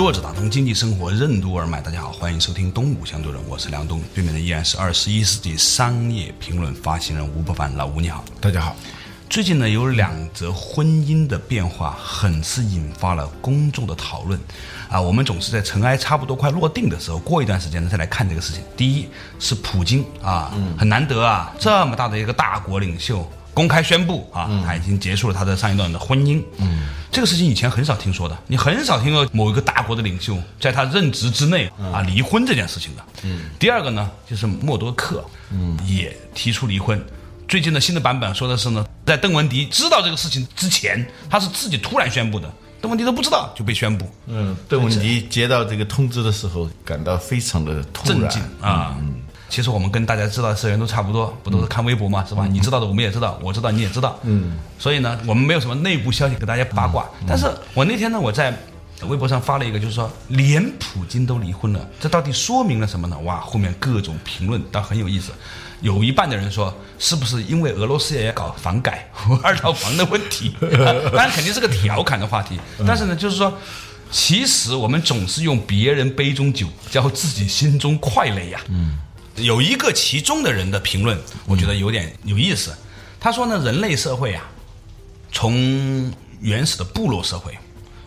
坐着打通经济生活任督二脉，大家好，欢迎收听东吴相对论，我是梁东，对面的依然是二十一世纪商业评论发行人吴伯凡，老吴你好，大家好。最近呢，有两则婚姻的变化，很是引发了公众的讨论，啊，我们总是在尘埃差不多快落定的时候，过一段时间呢再来看这个事情。第一是普京啊，很难得啊，这么大的一个大国领袖公开宣布啊，他已经结束了他的上一段的婚姻。嗯，这个事情以前很少听说的，你很少听到某一个大国的领袖在他任职之内啊离婚这件事情的。嗯，第二个呢，就是默多克，嗯，也提出离婚。最近的新的版本说的是呢，在邓文迪知道这个事情之前，他是自己突然宣布的，邓文迪都不知道就被宣布。嗯，邓文迪接到这个通知的时候，感到非常的震惊啊。嗯，其实我们跟大家知道的社员都差不多，不都是看微博嘛，是吧？你知道的我们也知道，我知道你也知道。嗯，所以呢，我们没有什么内部消息给大家八卦。但是我那天呢，我在微博上发了一个，就是说连普京都离婚了，这到底说明了什么呢？哇，后面各种评论倒很有意思。有一半的人说，是不是因为俄罗斯也要搞房改 二套房的问题？当然肯定是个调侃的话题。但是呢，就是说，其实我们总是用别人杯中酒浇自己心中快乐呀。嗯，有一个其中的人的评论，我觉得有点有意思。他说呢，人类社会啊，从原始的部落社会，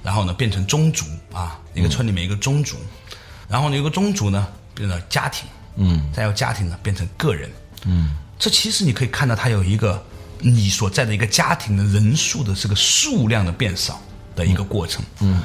然后呢变成宗族啊，一个村里面一个宗族，然后呢有个宗族呢变成家庭，嗯，再由家庭呢变成个人。嗯，这其实你可以看到，它有一个你所在的一个家庭的人数的这个数量的变少的一个过程。嗯，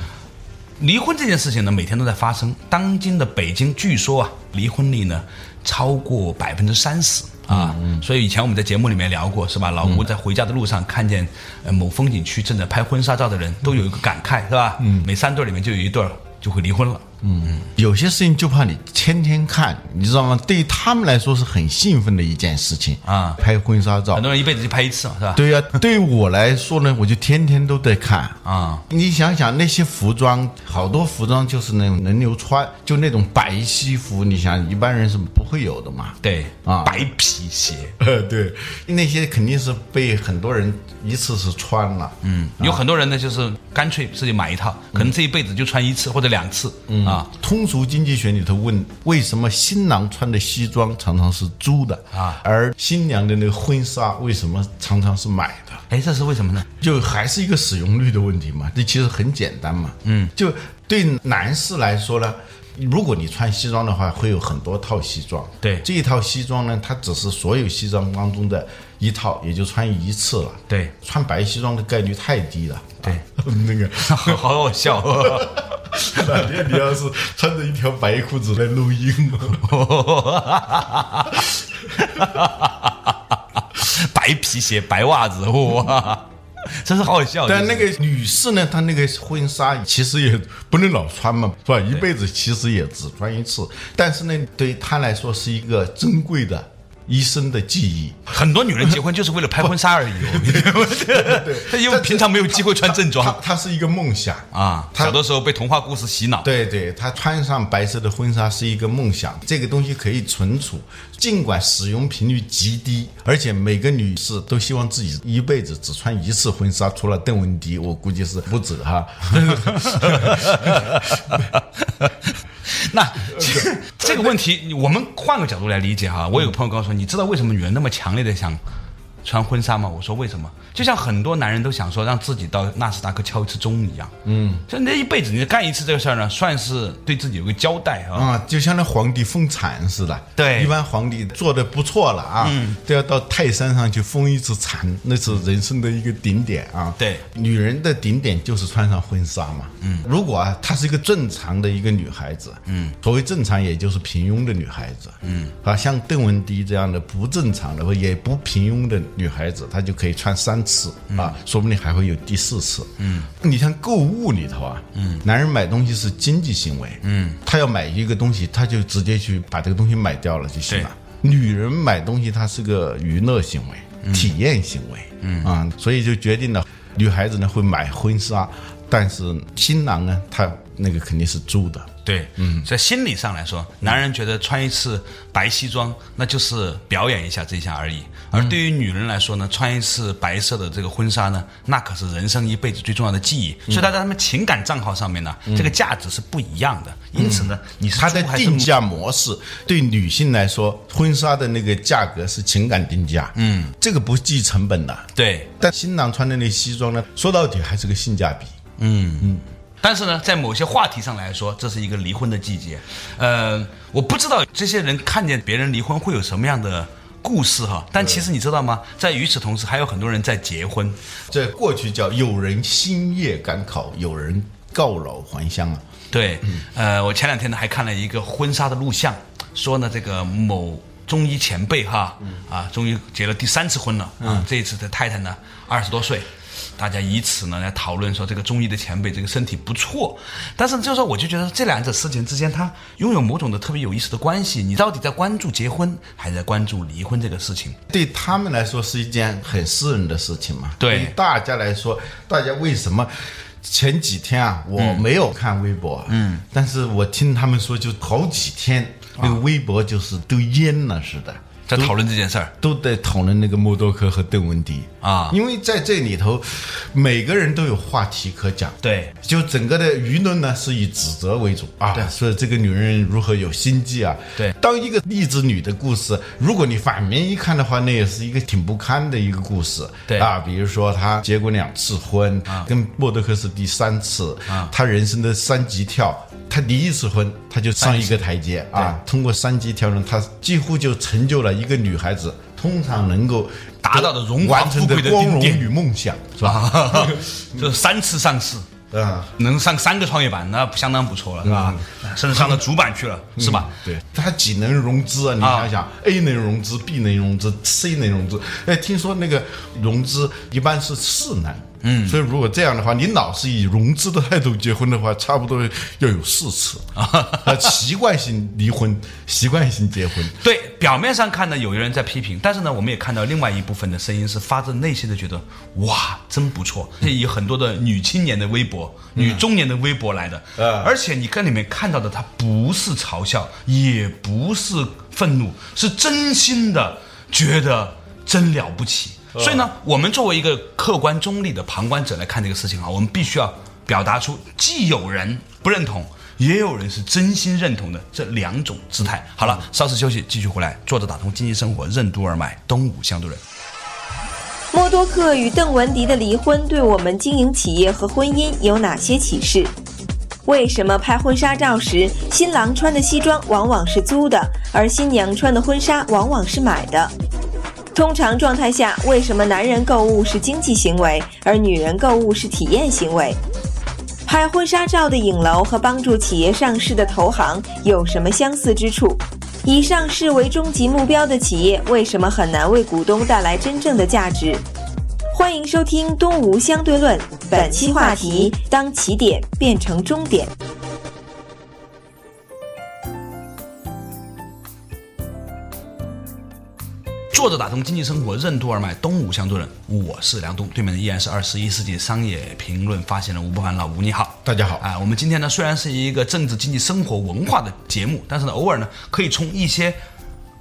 离婚这件事情呢，每天都在发生。当今的北京，据说啊，离婚率呢超过百分之三十啊。所以以前我们在节目里面聊过，是吧？老吴在回家的路上看见呃某风景区正在拍婚纱照的人，都有一个感慨，是吧？嗯，每三对里面就有一对就会离婚了。嗯，有些事情就怕你天天看，你知道吗？对于他们来说是很兴奋的一件事情啊，拍婚纱照，很多人一辈子就拍一次嘛，是吧？对呀，对于我来说呢，我就天天都在看啊。你想想那些服装，好多服装就是那种轮流穿，就那种白西服，你想一般人是不会有的嘛？对啊，白皮鞋，呃 对，那些肯定是被很多人一次是穿了。嗯，有很多人呢，就是干脆自己买一套，可能这一辈子就穿一次或者两次。嗯。啊，通俗经济学里头问，为什么新郎穿的西装常常是租的啊，而新娘的那个婚纱为什么常常是买的？哎，这是为什么呢？就还是一个使用率的问题嘛。这其实很简单嘛。嗯，就对男士来说呢，如果你穿西装的话，会有很多套西装。对，这一套西装呢，它只是所有西装当中的一套，也就穿一次了。对，穿白西装的概率太低了。对，那个 好好笑。哪天你要是穿着一条白裤子来录音，白皮鞋、白袜子，哇，真是好好笑。但那个女士呢，她那个婚纱其实也不能老穿嘛，是吧？一辈子其实也只穿一次，但是呢，对她来说是一个珍贵的。一生的记忆，很多女人结婚就是为了拍婚纱而已。对，她因为平常没有机会穿正装，她是一个梦想啊。小的时候被童话故事洗脑。对对，她穿上白色的婚纱是一个梦想。这个东西可以存储，尽管使用频率极低，而且每个女士都希望自己一辈子只穿一次婚纱。除了邓文迪，我估计是不止哈。那这个问题，我们换个角度来理解哈。我有个朋友告诉我，你知道为什么女人那么强烈的想穿婚纱吗？我说为什么？就像很多男人都想说让自己到纳斯达克敲一次钟一样，嗯，就那一辈子你干一次这个事儿呢，算是对自己有个交代啊。啊，就像那皇帝封禅似的，对，一般皇帝做的不错了啊，嗯都要到泰山上去封一次禅，那是人生的一个顶点啊。对，女人的顶点就是穿上婚纱嘛。嗯，如果啊，她是一个正常的一个女孩子，嗯，所谓正常也就是平庸的女孩子，嗯，啊，像邓文迪这样的不正常的也不平庸的女孩子，她就可以穿三次啊，说不定还会有第四次。嗯，你像购物里头啊，嗯，男人买东西是经济行为，嗯，他要买一个东西，他就直接去把这个东西买掉了就行了。女人买东西，它是个娱乐行为、体验行为，嗯。啊，所以就决定了女孩子呢会买婚纱，但是新郎呢，他那个肯定是租的。对，嗯，在心理上来说，男人觉得穿一次白西装那就是表演一下这一下而已，而对于女人来说呢，穿一次白色的这个婚纱呢，那可是人生一辈子最重要的记忆。所以他在他们情感账号上面呢，这个价值是不一样的。因此呢，你是它的定价模式对女性来说，婚纱的那个价格是情感定价，嗯，这个不计成本的。对，但新郎穿的那西装呢，说到底还是个性价比。但是呢，在某些话题上来说，这是一个离婚的季节。呃，我不知道这些人看见别人离婚会有什么样的故事哈。但其实你知道吗？在与此同时，还有很多人在结婚。这过去叫有人星夜赶考，有人告老还乡啊。对，呃，我前两天呢还看了一个婚纱的录像，说呢这个某中医前辈哈，啊，终于结了第三次婚了嗯，这一次的太太呢二十多岁。大家以此呢来讨论说这个中医的前辈这个身体不错，但是就是说我就觉得这两者事情之间它拥有某种的特别有意思的关系。你到底在关注结婚，还是在关注离婚这个事情？对他们来说是一件很私人的事情嘛。对于大家来说，大家为什么？前几天啊，我没有看微博，嗯，但是我听他们说，就好几天，那个微博就是都淹了似的，在讨论这件事儿。都在讨论那个默多克和邓文迪啊因为在这里头，每个人都有话题可讲。对，就整个的舆论呢是以指责为主啊，对说这个女人如何有心计啊。对当一个励志女的故事，如果你反面一看的话，那也是一个挺不堪的一个故事。对啊，比如说她结过两次婚，跟默多克是第三次，啊她人生的三级跳。她离一次婚，她就上一个台阶啊，通过三级跳呢，她几乎就成就了一个女孩子通常能够达到的荣华富贵的光荣与梦想，是吧？啊，就是三次上市，啊，能上三个创业板，那相当不错了，是吧？甚至上了主板去了，是吧？对，它几能融资啊？你啊想想、a 能融资，B 能融资，C 能融资。哎，听说那个融资一般是四能。嗯，所以如果这样的话，你老是以融资的态度结婚的话，差不多要有四次啊，习惯性离婚，习惯性结婚。对，表面上看呢，有人在批评，但是呢，我们也看到另外一部分的声音是发自内心的觉得，哇，真不错。这以很多的女青年的微博、女中年的微博来的，嗯而且你跟里面看到的，它不是嘲笑，也不是愤怒，是真心的觉得真了不起。所以呢，我们作为一个客观中立的旁观者来看这个事情啊，我们必须要表达出既有人不认同，也有人是真心认同的这两种姿态。好了，稍事休息，继续回来，坐着打通经济生活，任督二脉，东吴相对论。默多克与邓文迪的离婚对我们经营企业和婚姻有哪些启示？为什么拍婚纱照时，新郎穿的西装往往是租的，而新娘穿的婚纱往往是买的？通常状态下，为什么男人购物是经济行为，而女人购物是体验行为？拍婚纱照的影楼和帮助企业上市的投行有什么相似之处？以上市为终极目标的企业，为什么很难为股东带来真正的价值？欢迎收听《东吴相对论》，本期话题：当起点变成终点。坐着打通经济生活，任督二脉，东吴相对论。我是梁东，对面的依然是二十一世纪商业评论发现人吴不凡老吴，你好。大家好，啊，我们今天呢虽然是一个政治经济生活文化的节目，但是呢偶尔呢可以从一些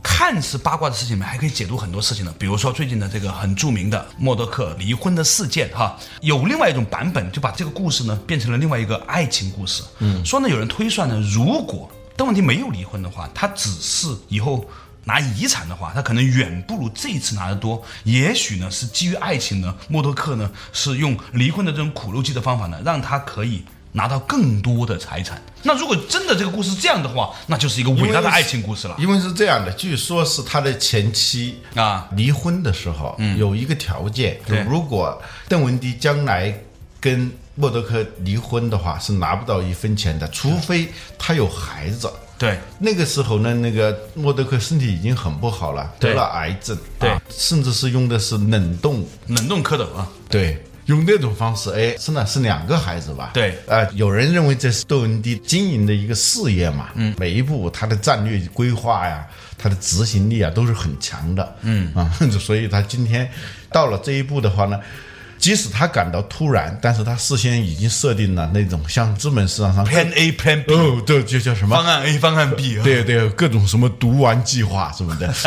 看似八卦的事情里面，还可以解读很多事情的。比如说最近的这个很著名的默多克离婚的事件，哈，有另外一种版本，就把这个故事呢变成了另外一个爱情故事。嗯，说呢有人推算呢，如果邓文迪没有离婚的话，他只是以后。拿遗产的话，他可能远不如这一次拿的多。也许呢，是基于爱情呢，默多克呢是用离婚的这种苦肉计的方法呢，让他可以拿到更多的财产。那如果真的这个故事这样的话，那就是一个伟大的爱情故事了。因为是这样的，据说是他的前妻啊离婚的时候，有一个条件，就如果邓文迪将来跟默多克离婚的话是拿不到一分钱的，除非他有孩子。对，那个时候呢，那个默多克身体已经很不好了，得了癌症，对。啊甚至是用的是冷冻，冷冻蝌蚪啊，对，用那种方式，哎，生了是两个孩子吧？对。啊、有人认为这是窦文迪经营的一个事业嘛，嗯，每一步他的战略规划呀，他的执行力啊都是很强的，嗯。啊，所以他今天到了这一步的话呢。即使他感到突然，但是他事先已经设定了那种像资本市场上 Plan A Plan B 哦，对就叫什么？方案 A 方案 B 啊。对对，各种什么毒丸计划什么的，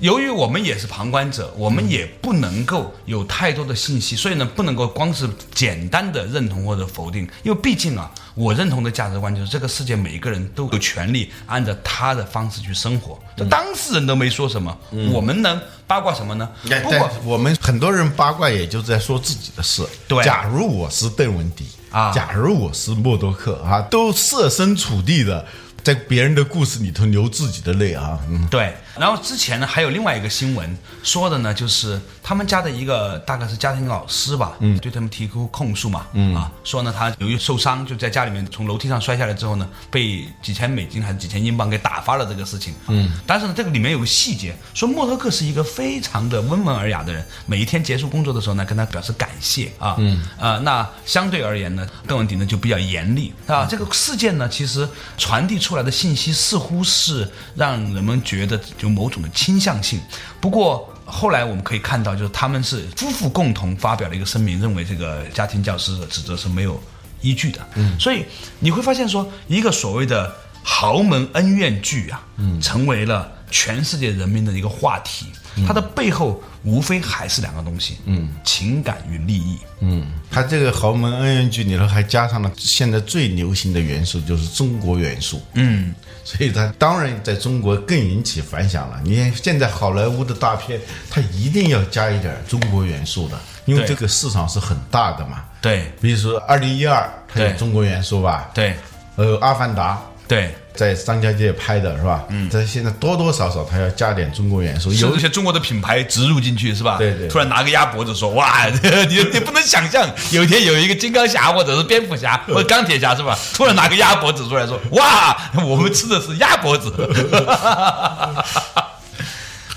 由于我们也是旁观者，我们也不能够有太多的信息，所以呢，不能够光是简单的认同或者否定，因为毕竟啊，我认同的价值观就是这个世界每一个人都有权利按照他的方式去生活，这当事人都没说什么，我们能八卦什么呢？不但过我们很多人八卦，也就在说自己的事。对。假如我是邓文迪啊。假如我是默多克啊，都设身处地的在别人的故事里头流自己的泪啊。嗯，对，然后之前呢还有另外一个新闻说的呢，就是他们家的一个大概是家庭老师吧，嗯，对他们提出控诉嘛，嗯。啊，说呢他由于受伤就在家里面从楼梯上摔下来之后呢，被几千美金还是几千英镑给打发了这个事情，嗯，但是呢这个里面有个细节，说默多克是一个非常的温文尔雅的人，每一天结束工作的时候呢，跟他表示感谢啊，嗯。啊，那相对而言呢，邓文迪呢就比较严厉啊，这个事件呢其实传递出来的信息似乎是让人们觉得有某种的倾向性，不过。后来我们可以看到，就是他们是夫妇共同发表了一个声明，认为这个家庭教师的指责是没有依据的。嗯，所以你会发现说，一个所谓的豪门恩怨剧啊，嗯，成为了全世界人民的一个话题。它的背后无非还是两个东西，嗯，情感与利益。嗯，它这个豪门恩怨剧里头还加上了现在最流行的元素，就是中国元素。嗯，所以它当然在中国更引起反响了。你看现在好莱坞的大片，它一定要加一点中国元素的，因为这个市场是很大的嘛。对比如说二零一二，它有中国元素吧？对呃，《阿凡达》对，在张家界拍的是吧？嗯，在现在多多少少它要加点中国元素，有有一些中国的品牌植入进去是吧？对对突然拿个鸭脖子说：“哇，你你不能想象，有一天有一个金刚侠或者是蝙蝠侠 或者钢铁侠是吧？突然拿个鸭脖子出来说：哇，我们吃的是鸭脖子。”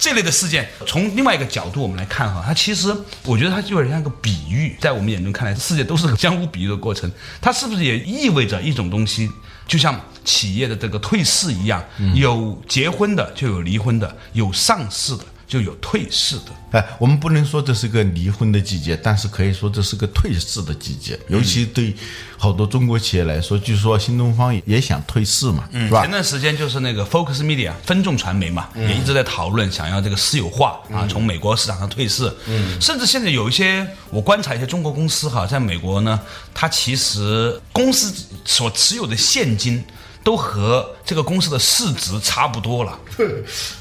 这类的事件，从另外一个角度我们来看哈，它其实我觉得它就有点像一个比喻，在我们眼中看来，世界都是个相互比喻的过程。它是不是也意味着一种东西，就像企业的这个退市一样，有结婚的就有离婚的，有上市的就有退市的。哎，我们不能说这是个离婚的季节，但是可以说这是个退市的季节。尤其对好多中国企业来说，据说新东方也也想退市嘛，是吧前？段时间就是那个 Focus Media 分众传媒嘛，也一直在讨论想要这个私有化啊，从美国市场上退市。嗯，甚至现在有一些我观察一些中国公司哈，在美国呢，它其实公司所持有的现金。都和这个公司的市值差不多了，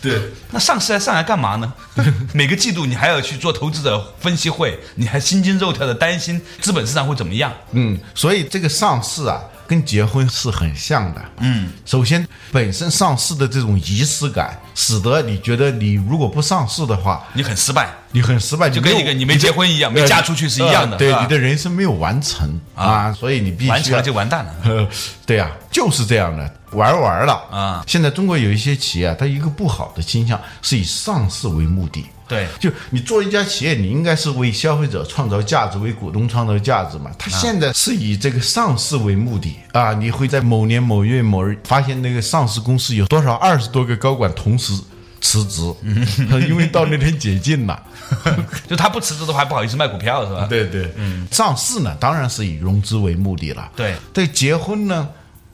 对，那上市来上来干嘛呢？每个季度你还要去做投资者分析会，你还心惊肉跳的担心资本市场会怎么样？嗯，所以这个上市啊，跟结婚是很像的。嗯，首先本身上市的这种仪式感，使得你觉得你如果不上市的话，你很失败，你很失败，就跟一个你没结婚一样，没嫁出去是一样的，呃对你的人生没有完成啊，所以你必须完成了就完蛋了。呃，对呀、就是这样的，玩儿玩儿了啊现在中国有一些企业啊，它一个不好的倾向是以上市为目的。对就你做一家企业，你应该是为消费者创造价值，为股东创造价值嘛。他现在是以这个上市为目的啊，你会在某年某月某日发现那个上市公司有多少二十多个高管同时辞职，因为到那天解禁了。就他不辞职的话，不好意思卖股票是吧？对对，嗯，上市呢当然是以融资为目的了。对对，结婚呢，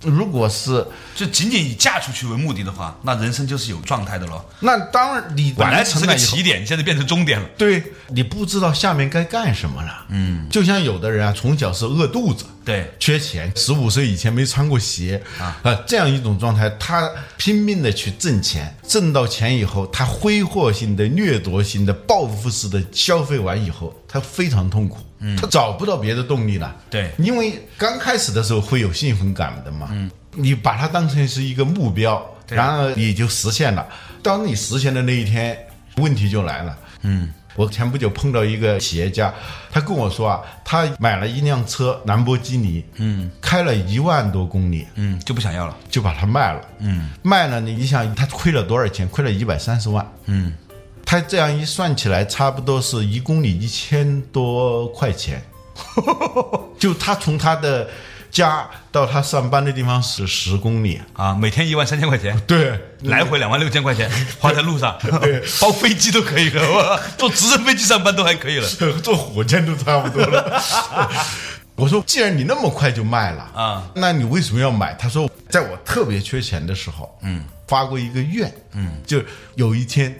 如果是就仅仅以嫁出去为目的的话，那人生就是有状态的喽。那当然你本来只是个起点，现在变成终点了。对你不知道下面该干什么了。嗯，就像有的人啊，从小是饿肚子，对缺钱，十五岁以前没穿过鞋啊，呃，这样一种状态，他拼命的去挣钱，挣到钱以后，他挥霍性的、掠夺性的、报复式的消费完以后，他非常痛苦。他找不到别的动力了。对因为刚开始的时候会有兴奋感的嘛。嗯，你把它当成是一个目标，然而你就实现了。当你实现的那一天，问题就来了。嗯，我前不久碰到一个企业家，他跟我说啊，他买了一辆车兰博基尼，嗯，开了一万多公里，嗯，就不想要了。就把它卖了，嗯，卖了。你你想他亏了多少钱？亏了一百三十万，嗯，他这样一算起来，差不多是一公里一千多块钱，就他从他的家到他上班的地方是十公里，啊，每天一万三千块钱，对，来回两万六千块钱花在路上，对 包飞机都可以了，我坐直升飞机上班都还可以了。坐火箭都差不多了。我说，既然你那么快就卖了啊，那你为什么要买？他说，在我特别缺钱的时候，嗯，发过一个愿，嗯，就有一天，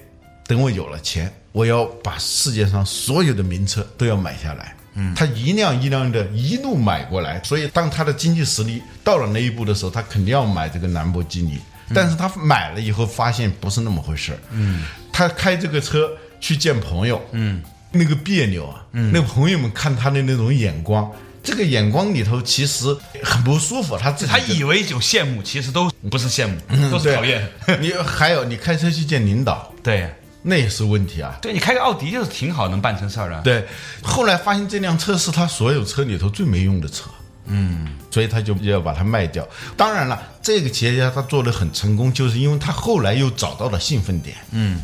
等我有了钱，我要把世界上所有的名车都要买下来。嗯，他一辆一辆的一路买过来，所以当他的经济实力到了那一步的时候，他肯定要买这个兰博基尼。但是他买了以后发现不是那么回事儿，嗯，他开这个车去见朋友，嗯，那个别扭啊，嗯，那朋友们看他的那种眼光。这个眼光里头其实很不舒服，他自己他以为有羡慕，其实都不是羡慕，都是对。讨厌。你还有你开车去见领导，对，那也是问题啊。对你开个奥迪就是挺好，能办成事儿的。对，后来发现这辆车是他所有车里头最没用的车，嗯，所以他就要把它卖掉。当然了，这个企业家他做的很成功，就是因为他后来又找到了兴奋点，嗯。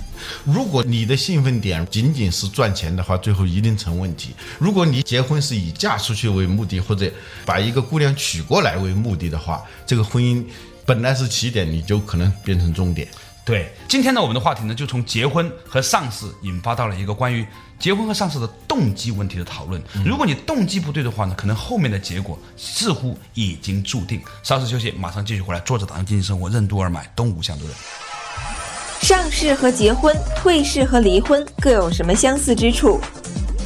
如果你的兴奋点仅仅是赚钱的话，最后一定成问题。如果你结婚是以嫁出去为目的，或者把一个姑娘娶过来为目的的话，这个婚姻本来是起点，你就可能变成终点。对，今天呢，我们的话题呢，就从结婚和上市引发到了一个关于结婚和上市的动机问题的讨论。如果你动机不对的话呢，可能后面的结果似乎已经注定。稍事休息，马上继续回来。坐着打算经济生活，任督二脉，东吴相对论。上市和结婚、退市和离婚各有什么相似之处？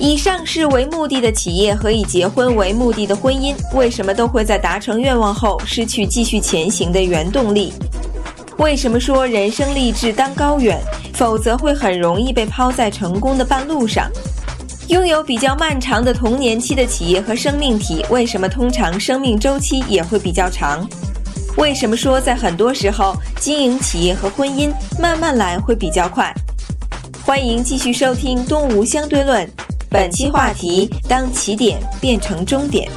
以上市为目的的企业和以结婚为目的的婚姻，为什么都会在达成愿望后失去继续前行的原动力？为什么说人生励志当高远，否则会很容易被抛在成功的半路上？拥有比较漫长的童年期的企业和生命体，为什么通常生命周期也会比较长？为什么说在很多时候经营企业和婚姻慢慢来会比较快？欢迎继续收听《东吴相对论》，本期话题：当起点变成终点。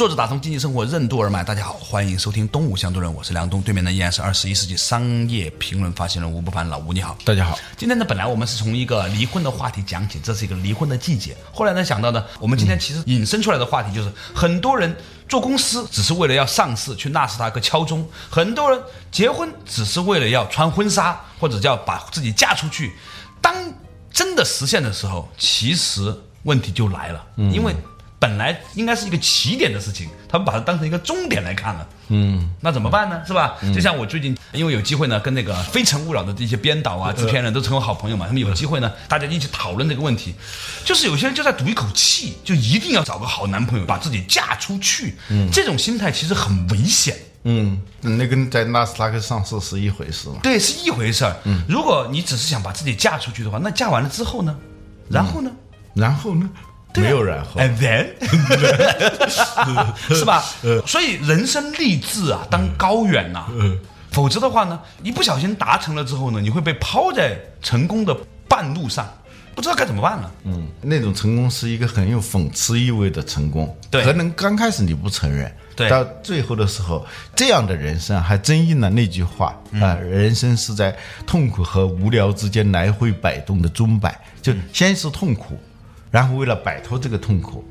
坐着打通经济生活任督二脉，大家好，欢迎收听东吴相对论，我是梁东，对面的依然是二十一世纪商业评论发行人吴不凡，老吴你好。大家好，今天呢，本来我们是从一个离婚的话题讲起，这是一个离婚的季节。后来呢，想到呢，我们今天其实引申出来的话题就是，很多人做公司只是为了要上市，去纳斯达克敲钟；很多人结婚只是为了要穿婚纱，或者叫把自己嫁出去。当真的实现的时候，其实问题就来了，因为。本来应该是一个起点的事情，他们把它当成一个终点来看了。嗯，那怎么办呢？是吧？就像我最近因为有机会呢，跟那个《非诚勿扰》的这些编导啊、制片人都成为好朋友嘛，他们有机会呢，大家一起讨论这个问题。就是有些人就在赌一口气，就一定要找个好男朋友，把自己嫁出去。嗯，这种心态其实很危险。嗯，那跟在纳斯达克上市是一回事嘛？对，是一回事儿。嗯，如果你只是想把自己嫁出去的话，那嫁完了之后呢？然后呢？然后呢？没有然后，and then，是吧？所以人生励志啊，当高远呐，否则的话呢，一不小心达成了之后呢，你会被抛在成功的半路上，不知道该怎么办了。嗯，那种成功是一个很有讽刺意味的成功，对，可能刚开始你不承认，对，到最后的时候，这样的人生还真应了那句话啊，人生是在痛苦和无聊之间来回摆动的钟摆，就先是痛苦。然后为了摆脱这个痛苦，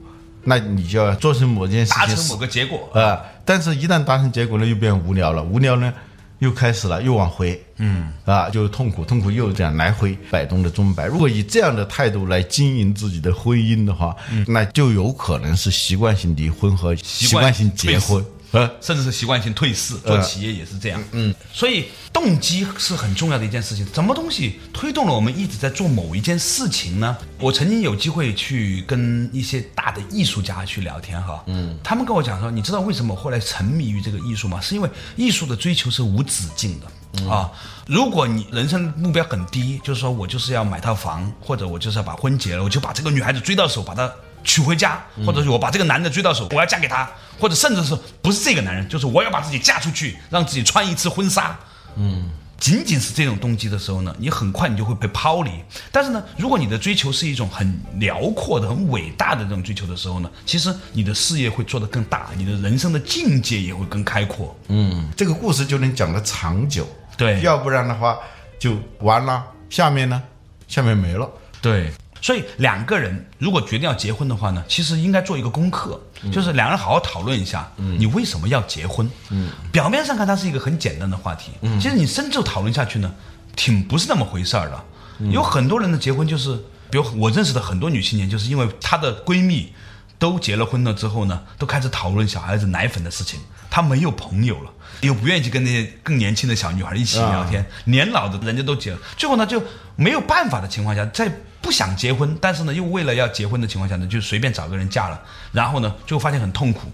那你就要做成某件事情，达成某个结果啊。但是，一旦达成结果呢，又变无聊了。无聊呢，又开始了，又往回，嗯，啊，就是痛苦，痛苦又这样来回摆动的钟摆。如果以这样的态度来经营自己的婚姻的话，那就有可能是习惯性离婚和习惯性结婚。呃，甚至是习惯性退市，做企业也是这样。嗯，所以动机是很重要的一件事情。什么东西推动了我们一直在做某一件事情呢？我曾经有机会去跟一些大的艺术家去聊天哈，嗯，他们跟我讲说，你知道为什么后来沉迷于这个艺术吗？是因为艺术的追求是无止境的啊。如果你人生目标很低，就是说我就是要买套房，或者我就是要把婚结了，我就把这个女孩子追到手，把她。娶回家，或者是我把这个男的追到手，我要嫁给他，或者甚至是不是这个男人，就是我要把自己嫁出去，让自己穿一次婚纱，嗯。仅仅是这种动机的时候呢，你很快你就会被抛离。但是呢，如果你的追求是一种很辽阔的、很伟大的这种追求的时候呢，其实你的事业会做得更大，你的人生的境界也会更开阔。嗯，这个故事就能讲得长久。对，要不然的话就完了。下面呢，下面没了。对。所以两个人如果决定要结婚的话呢，其实应该做一个功课，就是两个人好好讨论一下，你为什么要结婚？嗯，表面上看它是一个很简单的话题，嗯，其实你深入讨论下去呢，挺不是那么回事儿的。有很多人的结婚就是，比如我认识的很多女青年，就是因为她的闺蜜都结了婚了之后呢，都开始讨论小孩子奶粉的事情，她没有朋友了，又不愿意去跟那些更年轻的小女孩一起聊天，年老的人家都结了，最后呢就没有办法的情况下，在。不想结婚，但是呢，又为了要结婚的情况下呢，就随便找个人嫁了，然后呢，就发现很痛苦。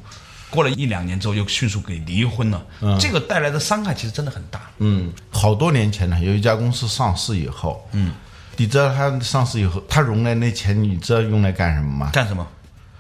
过了一两年之后，又迅速给离婚了。嗯，这个带来的伤害其实真的很大。嗯，好多年前呢，有一家公司上市以后，嗯，你知道他上市以后，他融来那钱，你知道用来干什么吗？干什么？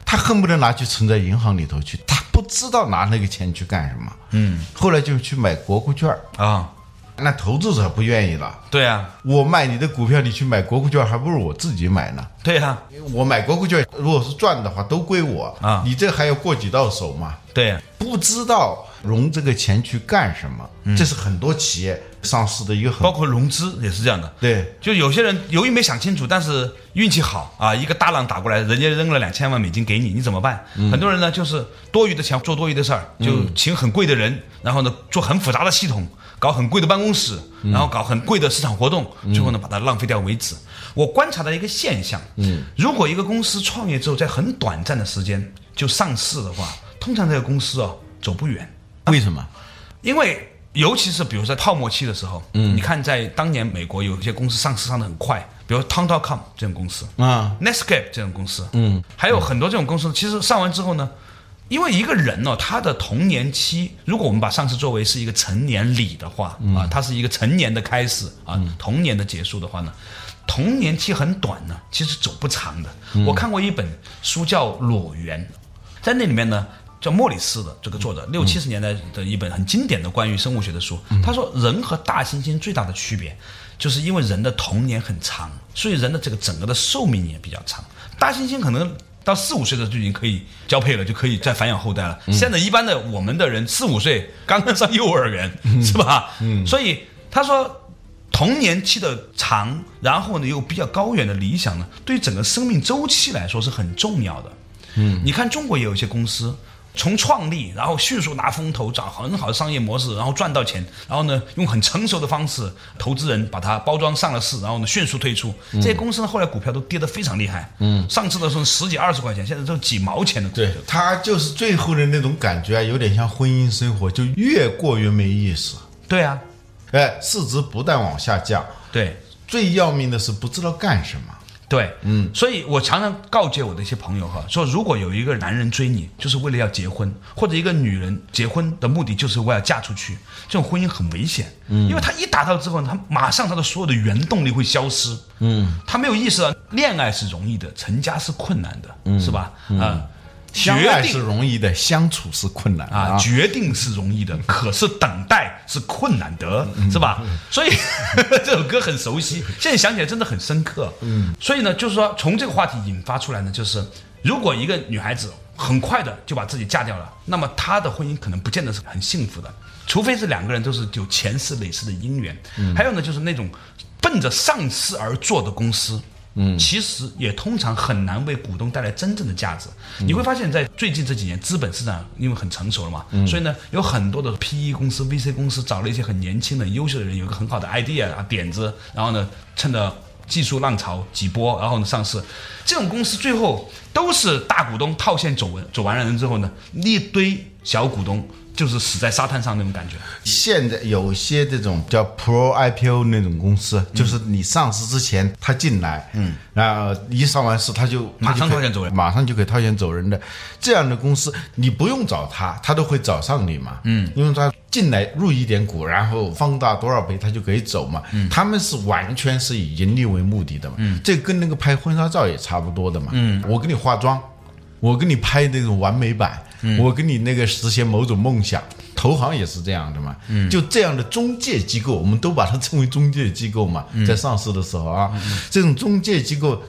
他恨不得拿去存在银行里头去，他不知道拿那个钱去干什么。嗯，后来就去买国库券啊。那投资者不愿意了。对啊，我卖你的股票，你去买国库券，还不如我自己买呢。对啊，我买国库券，如果是赚的话，都归我啊。你这还要过几道手嘛？对，不知道融这个钱去干什么，这是很多企业上市的一个很，包括融资也是这样的。对，就有些人由于没想清楚，但是运气好啊，一个大浪打过来，人家扔了两千万美金给你，你怎么办？很多人呢，就是多余的钱做多余的事儿，就请很贵的人，然后呢做很复杂的系统。搞很贵的办公室，然后搞很贵的市场活动，最后呢把它浪费掉为止。我观察到一个现象，嗯，如果一个公司创业之后在很短暂的时间就上市的话，通常这个公司哦走不远。为什么？因为尤其是比如在泡沫期的时候，嗯，你看在当年美国有一些公司上市上的很快，比如 Tom.com 这种公司啊，Netscape 这种公司，嗯，还有很多这种公司，其实上完之后呢。因为一个人呢，他的童年期，如果我们把上次作为是一个成年礼的话，啊，他是一个成年的开始啊，童年的结束的话呢，童年期很短呢，其实走不长的。我看过一本书叫《裸猿》，在那里面呢，叫莫里斯的这个作者，六七十年代的一本很经典的关于生物学的书。他说，人和大猩猩最大的区别，就是因为人的童年很长，所以人的这个整个的寿命也比较长。大猩猩可能。到四五岁的就已经可以交配了，就可以再繁衍后代了。现在一般的我们的人四五岁刚刚上 幼儿园，是吧？嗯，所以他说童年期的长，然后呢又比较高远的理想呢，对于整个生命周期来说是很重要的。嗯，你看中国也有一些公司。从创立，然后迅速拿风投，找很好的商业模式，然后赚到钱，然后呢，用很成熟的方式，投资人把它包装上了市，然后呢，迅速退出。这些公司呢，后来股票都跌得非常厉害。嗯，上市的时候十几二十块钱，现在都几毛钱的。对，他就是最后的那种感觉啊，有点像婚姻生活，就越过越没意思。对啊，哎，市值不断往下降。对，最要命的是不知道干什么。对，嗯，所以我常常告诫我的一些朋友哈，说如果有一个男人追你，就是为了要结婚，或者一个女人结婚的目的就是为了嫁出去，这种婚姻很危险，嗯，因为他一达到之后，他马上他的所有的原动力会消失，嗯，他没有意识到恋爱是容易的，成家是困难的，是吧？啊。相爱是容易的，相处是困难啊。决定是容易的，可是等待是困难的，是吧？所以 这首歌很熟悉，现在想起来真的很深刻。嗯，所以呢，就是说从这个话题引发出来呢，就是如果一个女孩子很快的就把自己嫁掉了，那么她的婚姻可能不见得是很幸福的，除非是两个人都是有前世累世的姻缘。还有呢，就是那种奔着上市而做的公司。嗯，其实也通常很难为股东带来真正的价值。你会发现在最近这几年，资本市场因为很成熟了嘛，所以呢，有很多的 PE 公司、VC 公司找了一些很年轻的、优秀的人，有一个很好的 idea 啊点子，然后呢，趁着技术浪潮几波，然后呢上市。这种公司最后都是大股东套现走完走完了人之后呢，一堆小股东。就是死在沙滩上那种感觉。现在有些这种叫 Pro IPO 那种公司，就是你上市之前他进来，嗯，然后一上完市他就马上套现走人，马上就可以套现走人的这样的公司，你不用找他，他都会找上你嘛，嗯，因为他进来入一点股，然后放大多少倍，他就可以走嘛。嗯，他们是完全是以盈利为目的的嘛。嗯，这跟那个拍婚纱照也差不多的嘛。嗯，我给你化妆，我给你拍那种完美版。我跟你那个实现某种梦想，投行也是这样的嘛，嗯，就这样的中介机构，我们都把它称为中介机构嘛，在上市的时候啊，这种中介机构，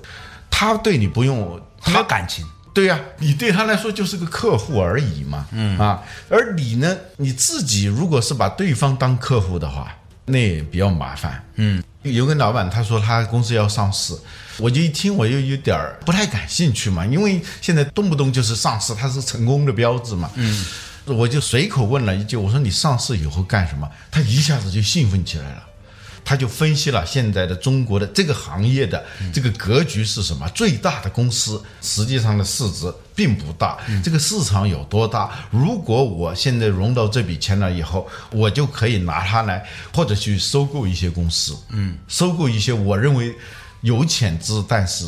他对你不用他感情。对呀、你对他来说就是个客户而已嘛，嗯。啊，而你呢，你自己如果是把对方当客户的话，那也比较麻烦，嗯。有个老板他说他公司要上市，我就一听我又有点儿不太感兴趣嘛，因为现在动不动就是上市，它是成功的标志嘛，嗯。我就随口问了一句，我说你上市以后干什么？他一下子就兴奋起来了。他就分析了现在的中国的这个行业的这个格局是什么？最大的公司实际上的市值并不大，这个市场有多大？如果我现在融到这笔钱了以后，我就可以拿它来或者去收购一些公司，嗯，收购一些我认为有潜质但是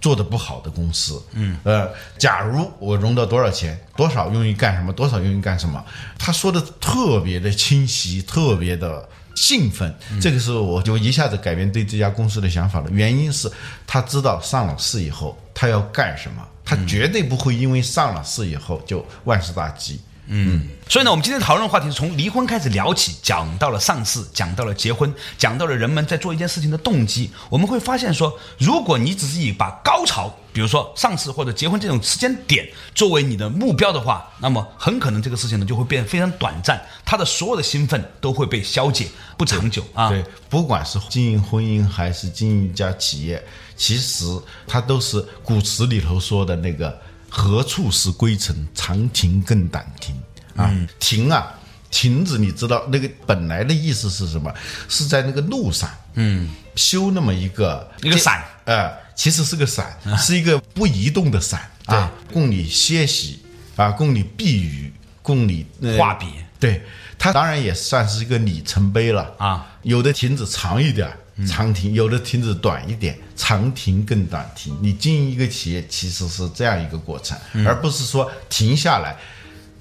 做的不好的公司，嗯，呃，假如我融到多少钱，多少用于干什么，多少用于干什么，他说的特别的清晰，特别的。兴奋，这个时候我就一下子改变对这家公司的想法了。原因是他知道上了市以后他要干什么，他绝对不会因为上了市以后就万事大吉。嗯所以呢，我们今天讨论的话题是从离婚开始聊起，讲到了上市，讲到了结婚，讲到了人们在做一件事情的动机。我们会发现说，如果你只是以把高潮，比如说上市或者结婚这种时间点作为你的目标的话，那么很可能这个事情呢就会变得非常短暂，它的所有的兴奋都会被消解，不长久啊。对，不管是经营婚姻还是经营一家企业，其实它都是古词里头说的那个“何处是归程，长亭更短亭”啊，亭啊。亭子，你知道那个本来的意思是什么？是在那个路上，嗯，修那么一个一个伞，呃，其实是个伞，是一个不移动的伞啊，供你歇息啊，供你避雨，供你呃画笔。对，它当然也算是一个里程碑了。啊。有的亭子长一点，长亭；有的亭子短一点，长亭更短亭。你经营一个企业，其实是这样一个过程，而不是说停下来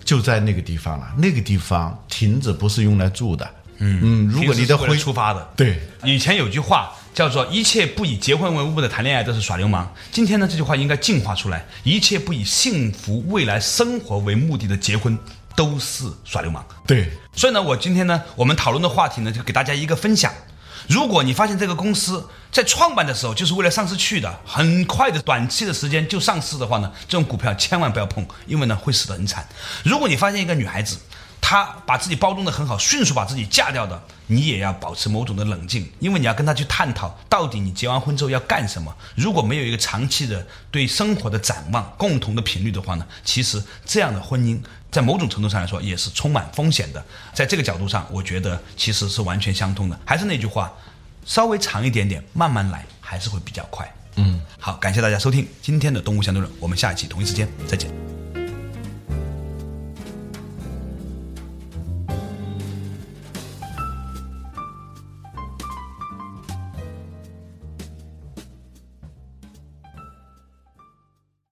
就在那个地方了。那个地方亭子不是用来住的。嗯嗯，如果你的婚出发的，对以前有句话叫做“一切不以结婚为目的谈恋爱都是耍流氓”。今天呢，这句话应该进化出来：一切不以幸福未来生活为目的的结婚都是耍流氓。对，所以呢，我今天呢，我们讨论的话题呢，就给大家一个分享。如果你发现这个公司在创办的时候就是为了上市去的，很快的短期的时间就上市的话呢，这种股票千万不要碰，因为呢会死得很惨。如果你发现一个女孩子，她把自己包装的很好，迅速把自己嫁掉的，你也要保持某种的冷静，因为你要跟他去探讨，到底你结完婚之后要干什么。如果没有一个长期的对生活的展望、共同的频率的话呢，其实这样的婚姻在某种程度上来说也是充满风险的。在这个角度上，我觉得其实是完全相通的。还是那句话，稍微长一点点，慢慢来，还是会比较快。嗯，好，感谢大家收听今天的《动物相对论》，我们下一期同一时间再见。